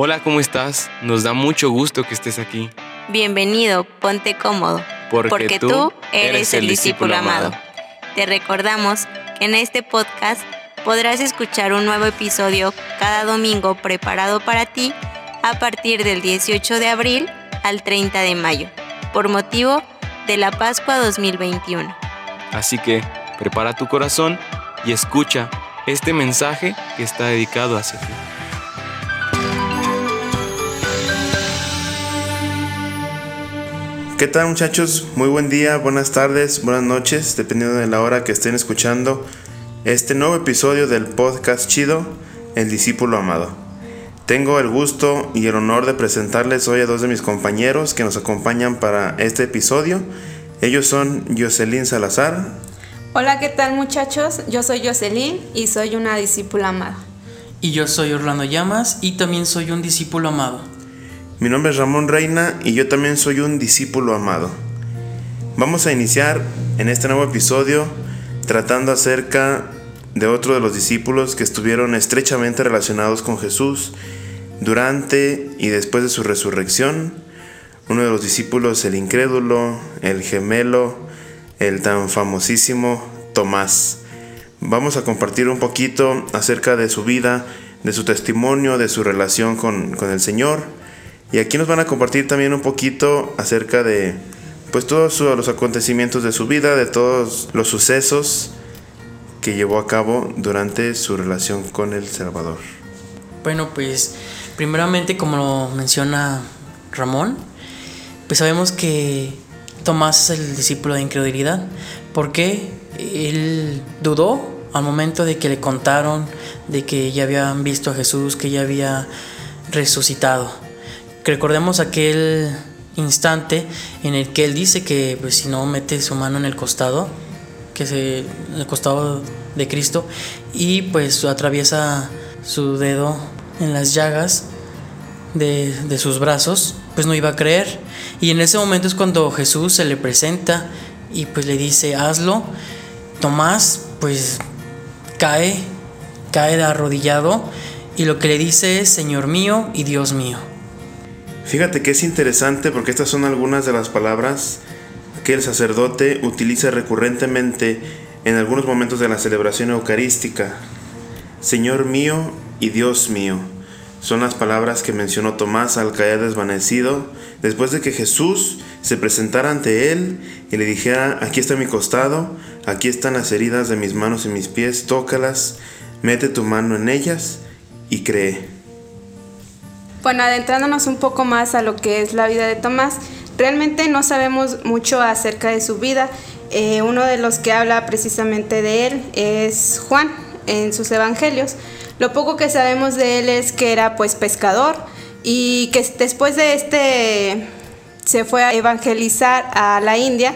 Hola, ¿cómo estás? Nos da mucho gusto que estés aquí. Bienvenido, ponte cómodo, Porque tú eres el discípulo amado. Te recordamos que en este podcast podrás escuchar un nuevo episodio cada domingo preparado para ti a partir del 18 de abril al 30 de mayo, por motivo de la Pascua 2021. Así que prepara tu corazón y escucha este mensaje que está dedicado hacia ti. ¿Qué tal muchachos? Muy buen día, buenas tardes, buenas noches, dependiendo de la hora que estén escuchando este nuevo episodio del podcast chido, El discípulo amado. Tengo el gusto y el honor de presentarles hoy a dos de mis compañeros que nos acompañan para este episodio. Ellos son Jocelyn Salazar. Hola, ¿qué tal muchachos? Yo soy Jocelyn y soy una discípula amada. Y yo soy Orlando Llamas y también soy un discípulo amado. Mi nombre es Ramón Reina y yo también soy un discípulo amado. Vamos a iniciar en este nuevo episodio tratando acerca de otro de los discípulos que estuvieron estrechamente relacionados con Jesús durante y después de su resurrección. Uno de los discípulos, el incrédulo, el gemelo, el tan famosísimo Tomás. Vamos a compartir un poquito acerca de su vida, de su testimonio, de su relación con, con el Señor. Y aquí nos van a compartir también un poquito acerca de pues todos los acontecimientos de su vida, de todos los sucesos que llevó a cabo durante su relación con el Salvador. Bueno, pues primeramente como lo menciona Ramón, pues sabemos que Tomás es el discípulo de incredulidad, porque él dudó al momento de que le contaron de que ya habían visto a Jesús, que ya había resucitado. Recordemos aquel instante en el que él dice que pues, si no mete su mano en el costado, que es el costado de Cristo, y pues atraviesa su dedo en las llagas de, de sus brazos, pues no iba a creer. Y en ese momento es cuando Jesús se le presenta y pues le dice, hazlo. Tomás pues cae, cae de arrodillado y lo que le dice es, Señor mío y Dios mío. Fíjate que es interesante porque estas son algunas de las palabras que el sacerdote utiliza recurrentemente en algunos momentos de la celebración eucarística. Señor mío y Dios mío. Son las palabras que mencionó Tomás al caer desvanecido después de que Jesús se presentara ante él y le dijera, aquí está mi costado, aquí están las heridas de mis manos y mis pies, tócalas, mete tu mano en ellas y cree. Bueno, adentrándonos un poco más a lo que es la vida de Tomás, realmente no sabemos mucho acerca de su vida. Eh, uno de los que habla precisamente de él es Juan en sus evangelios. Lo poco que sabemos de él es que era pues pescador y que después de este se fue a evangelizar a la India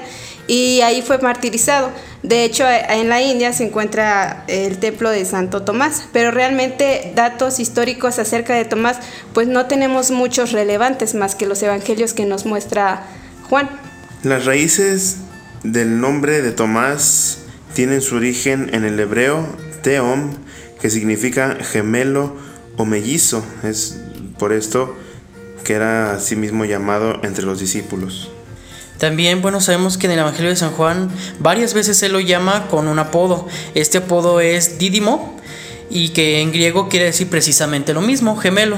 y ahí fue martirizado. De hecho, en la India se encuentra el templo de Santo Tomás, pero realmente datos históricos acerca de Tomás, pues no tenemos muchos relevantes más que los evangelios que nos muestra Juan. Las raíces del nombre de Tomás tienen su origen en el hebreo Teom, que significa gemelo o mellizo. Es por esto que era asimismo llamado entre los discípulos. También, bueno, sabemos que en el Evangelio de San Juan varias veces se lo llama con un apodo. Este apodo es Dídimo y que en griego quiere decir precisamente lo mismo, gemelo.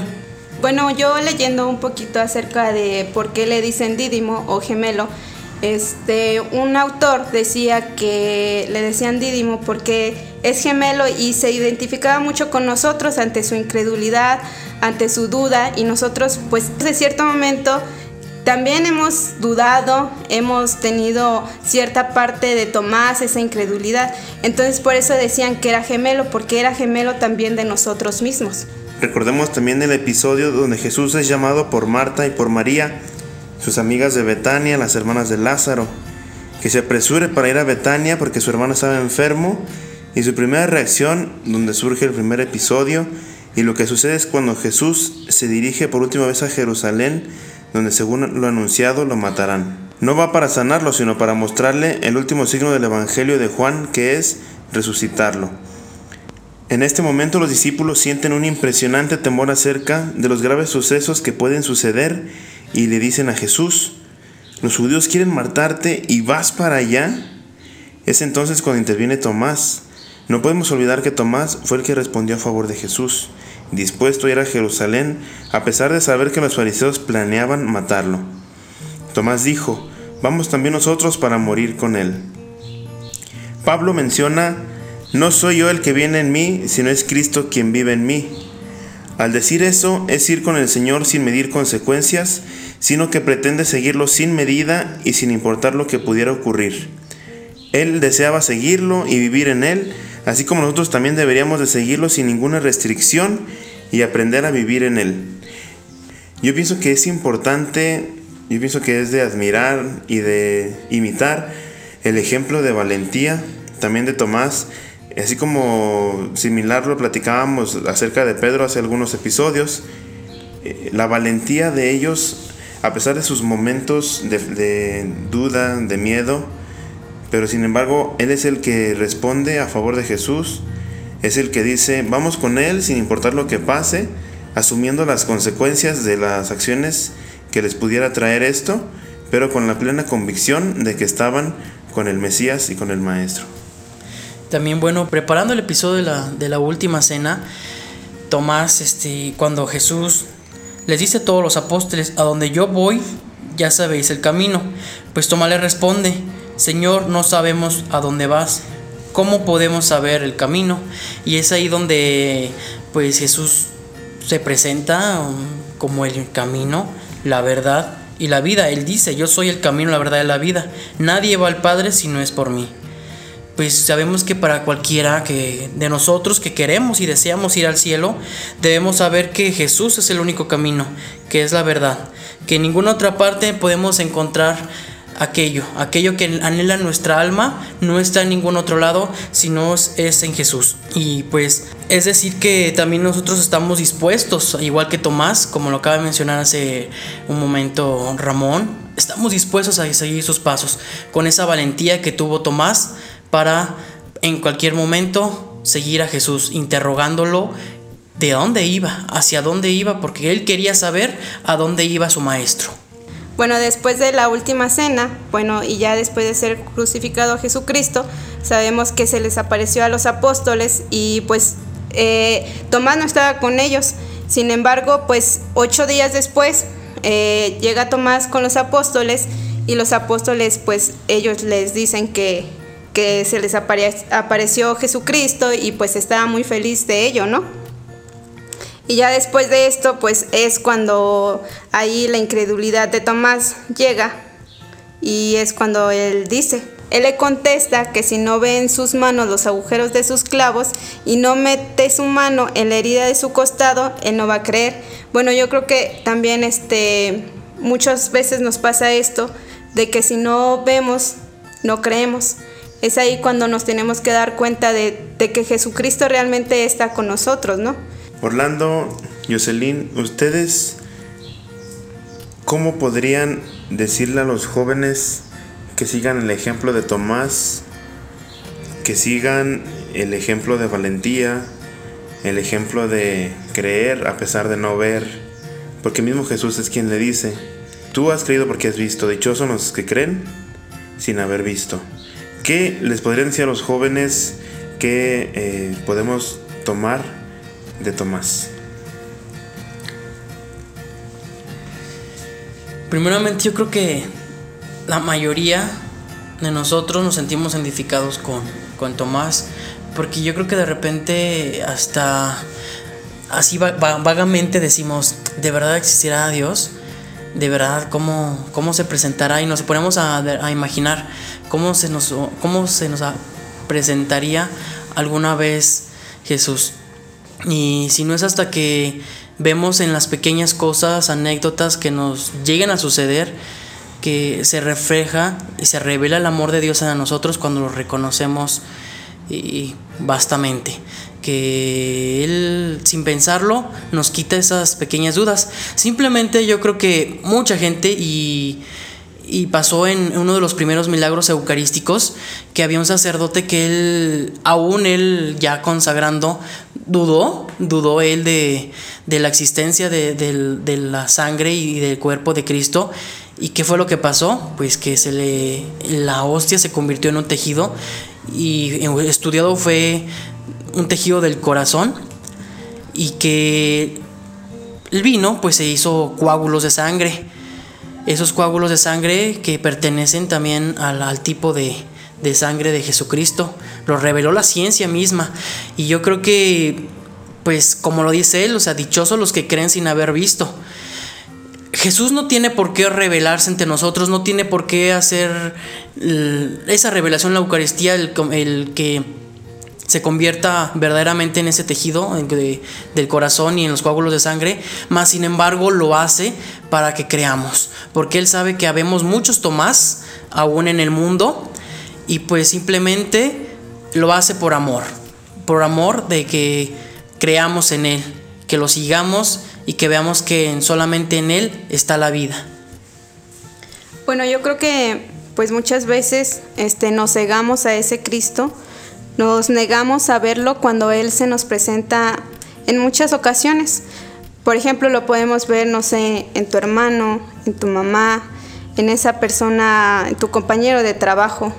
Bueno, yo leyendo un poquito acerca de por qué le dicen Dídimo o gemelo, este, un autor decía que le decían Dídimo porque es gemelo y se identificaba mucho con nosotros ante su incredulidad, ante su duda y nosotros pues de cierto momento también hemos dudado, hemos tenido cierta parte de Tomás, esa incredulidad. Entonces por eso decían que era gemelo, porque era gemelo también de nosotros mismos. Recordemos también el episodio donde Jesús es llamado por Marta y por María, sus amigas de Betania, las hermanas de Lázaro, que se apresure para ir a Betania porque su hermano estaba enfermo y su primera reacción, donde surge el primer episodio, y lo que sucede es cuando Jesús se dirige por última vez a Jerusalén, donde según lo anunciado lo matarán. No va para sanarlo, sino para mostrarle el último signo del Evangelio de Juan, que es resucitarlo. En este momento los discípulos sienten un impresionante temor acerca de los graves sucesos que pueden suceder y le dicen a Jesús, los judíos quieren matarte y vas para allá. Es entonces cuando interviene Tomás. No podemos olvidar que Tomás fue el que respondió a favor de Jesús, dispuesto a ir a Jerusalén a pesar de saber que los fariseos planeaban matarlo. Tomás dijo, vamos también nosotros para morir con él. Pablo menciona, no soy yo el que viene en mí, sino es Cristo quien vive en mí. Al decir eso es ir con el Señor sin medir consecuencias, sino que pretende seguirlo sin medida y sin importar lo que pudiera ocurrir. Él deseaba seguirlo y vivir en él, así como nosotros también deberíamos de seguirlo sin ninguna restricción y aprender a vivir en él. Yo pienso que es importante, yo pienso que es de admirar y de imitar el ejemplo de valentía también de Tomás, así como similar lo platicábamos acerca de Pedro hace algunos episodios, eh, la valentía de ellos, a pesar de sus momentos de, de duda, de miedo, pero sin embargo Él es el que responde a favor de Jesús, es el que dice, vamos con Él sin importar lo que pase, asumiendo las consecuencias de las acciones que les pudiera traer esto, pero con la plena convicción de que estaban con el Mesías y con el Maestro. También, bueno, preparando el episodio de la, de la última cena, Tomás, este, cuando Jesús les dice a todos los apóstoles, a donde yo voy, ya sabéis el camino. Pues Tomás le responde, Señor, no sabemos a dónde vas. ¿Cómo podemos saber el camino? Y es ahí donde pues Jesús se presenta um, como el camino, la verdad y la vida. Él dice, yo soy el camino, la verdad y la vida. Nadie va al Padre si no es por mí. Pues sabemos que para cualquiera que de nosotros que queremos y deseamos ir al cielo, debemos saber que Jesús es el único camino, que es la verdad, que en ninguna otra parte podemos encontrar aquello, aquello que anhela nuestra alma, no está en ningún otro lado, sino es en Jesús. Y pues es decir que también nosotros estamos dispuestos, igual que Tomás, como lo acaba de mencionar hace un momento Ramón, estamos dispuestos a seguir sus pasos, con esa valentía que tuvo Tomás para en cualquier momento seguir a Jesús, interrogándolo de dónde iba, hacia dónde iba, porque él quería saber a dónde iba su maestro. Bueno, después de la última cena, bueno, y ya después de ser crucificado Jesucristo, sabemos que se les apareció a los apóstoles y pues eh, Tomás no estaba con ellos. Sin embargo, pues ocho días después eh, llega Tomás con los apóstoles y los apóstoles pues ellos les dicen que, que se les apareció Jesucristo y pues estaba muy feliz de ello, ¿no? Y ya después de esto, pues es cuando ahí la incredulidad de Tomás llega y es cuando él dice, él le contesta que si no ve en sus manos los agujeros de sus clavos y no mete su mano en la herida de su costado, él no va a creer. Bueno, yo creo que también este, muchas veces nos pasa esto, de que si no vemos, no creemos. Es ahí cuando nos tenemos que dar cuenta de, de que Jesucristo realmente está con nosotros, ¿no? Orlando, Jocelyn, ¿ustedes cómo podrían decirle a los jóvenes que sigan el ejemplo de Tomás, que sigan el ejemplo de valentía, el ejemplo de creer a pesar de no ver? Porque mismo Jesús es quien le dice, tú has creído porque has visto, dichosos los que creen sin haber visto. ¿Qué les podrían decir a los jóvenes que eh, podemos tomar de Tomás? Primeramente yo creo que la mayoría de nosotros nos sentimos identificados con, con Tomás, porque yo creo que de repente hasta así vagamente decimos, ¿de verdad existirá Dios? ¿De verdad cómo, cómo se presentará? Y nos ponemos a, a imaginar cómo se, nos, cómo se nos presentaría alguna vez Jesús. Y si no es hasta que vemos en las pequeñas cosas, anécdotas que nos lleguen a suceder, que se refleja y se revela el amor de Dios en nosotros cuando lo reconocemos y vastamente. Que Él, sin pensarlo, nos quita esas pequeñas dudas. Simplemente yo creo que mucha gente y, y pasó en uno de los primeros milagros eucarísticos que había un sacerdote que él, aún él ya consagrando, dudó, dudó él de, la existencia de, la sangre y del cuerpo de Cristo. ¿Y qué fue lo que pasó? Pues que se le, la hostia se convirtió en un tejido y estudiado fue un tejido del corazón y que el vino pues se hizo coágulos de sangre esos coágulos de sangre que pertenecen también al, tipo de, sangre de Jesucristo. Lo reveló la ciencia misma. Y yo creo que, pues como lo dice él, o sea, dichosos los que creen sin haber visto. Jesús no tiene por qué revelarse entre nosotros, no tiene por qué hacer esa revelación en la Eucaristía, el, que se convierta verdaderamente en ese tejido del corazón y en los coágulos de sangre, más sin embargo lo hace para que creamos, porque Él sabe que habemos muchos Tomás aún en el mundo y pues simplemente lo hace por amor, por amor de que creamos en Él, que lo sigamos y que veamos que solamente en Él está la vida. Bueno, yo creo que pues muchas veces este, nos cegamos a ese Cristo nos negamos a verlo cuando Él se nos presenta en muchas ocasiones. Por ejemplo, lo podemos ver, no sé, en tu hermano, en tu mamá, en esa persona, en tu compañero de trabajo.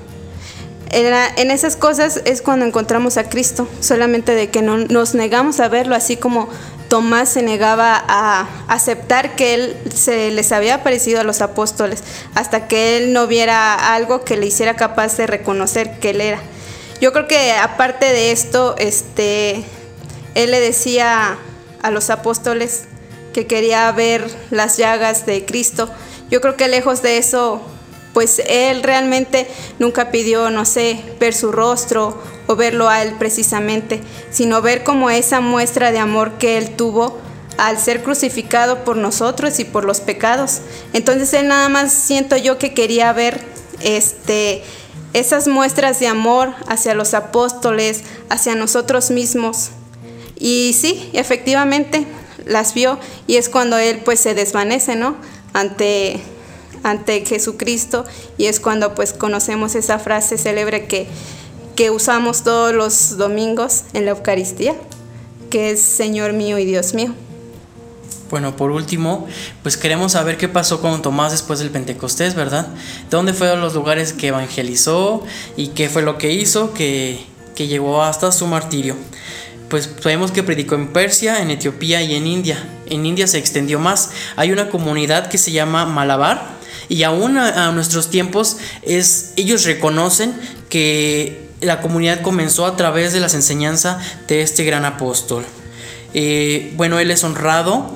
En, esas cosas es cuando encontramos a Cristo, solamente de que no, nos negamos a verlo, así como Tomás se negaba a aceptar que Él se les había parecido a los apóstoles, hasta que Él no viera algo que le hiciera capaz de reconocer que Él era. Yo creo que aparte de esto, este, él le decía a los apóstoles que quería ver las llagas de Cristo. Yo creo que lejos de eso, pues él realmente nunca pidió, no sé, ver su rostro o verlo a él precisamente, sino ver como esa muestra de amor que él tuvo al ser crucificado por nosotros y por los pecados. Entonces él nada más siento yo que quería ver este esas muestras de amor hacia los apóstoles, hacia nosotros mismos. Y sí, efectivamente las vio y es cuando él pues se desvanece, ¿no? Ante ante Jesucristo y es cuando pues conocemos esa frase célebre que, que usamos todos los domingos en la Eucaristía, que es Señor mío y Dios mío. Bueno, por último, pues queremos saber qué pasó con Tomás después del Pentecostés, ¿verdad? ¿Dónde fueron los lugares que evangelizó y qué fue lo que hizo que, que llegó hasta su martirio? Pues sabemos que predicó en Persia, en Etiopía y en India. En India se extendió más. Hay una comunidad que se llama Malabar y aún a, nuestros tiempos es, ellos reconocen que la comunidad comenzó a través de las enseñanzas de este gran apóstol. Eh, bueno, él es honrado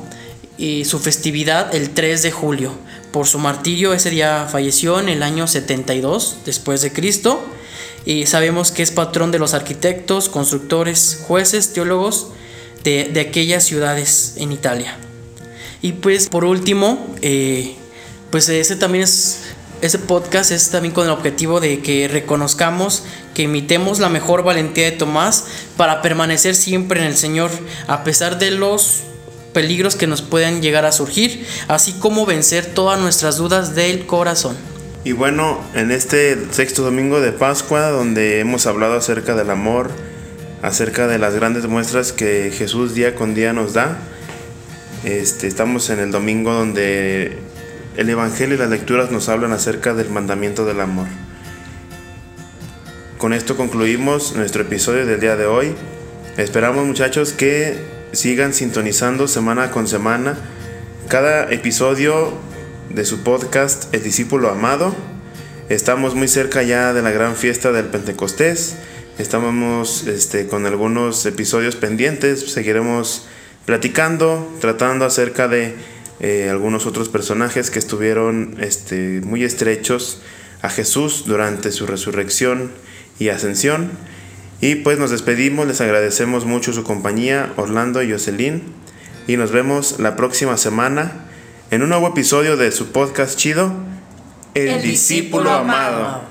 y su festividad el 3 de julio. Por su martirio ese día falleció en el año 72 después de Cristo y sabemos que es patrón de los arquitectos, constructores, jueces, teólogos de, aquellas ciudades en Italia. Y pues por último, eh, pues ese también es, ese podcast es también con el objetivo de que reconozcamos, que imitemos la mejor valentía de Tomás para permanecer siempre en el Señor, a pesar de los peligros que nos pueden llegar a surgir, así como vencer todas nuestras dudas del corazón. Y bueno, en este sexto domingo de Pascua, donde hemos hablado acerca del amor, acerca de las grandes muestras que Jesús día con día nos da, este, estamos en el domingo donde el Evangelio y las lecturas nos hablan acerca del mandamiento del amor. Con esto concluimos nuestro episodio del día de hoy. Esperamos muchachos que sigan sintonizando semana con semana cada episodio de su podcast El discípulo amado. Estamos muy cerca ya de la gran fiesta del Pentecostés. Estamos este, con algunos episodios pendientes. Seguiremos platicando, tratando acerca de eh, algunos otros personajes que estuvieron este, muy estrechos a Jesús durante su resurrección y ascensión. Y pues nos despedimos, les agradecemos mucho su compañía, Orlando y Jocelyn, y nos vemos la próxima semana en un nuevo episodio de su podcast chido, El, discípulo amado.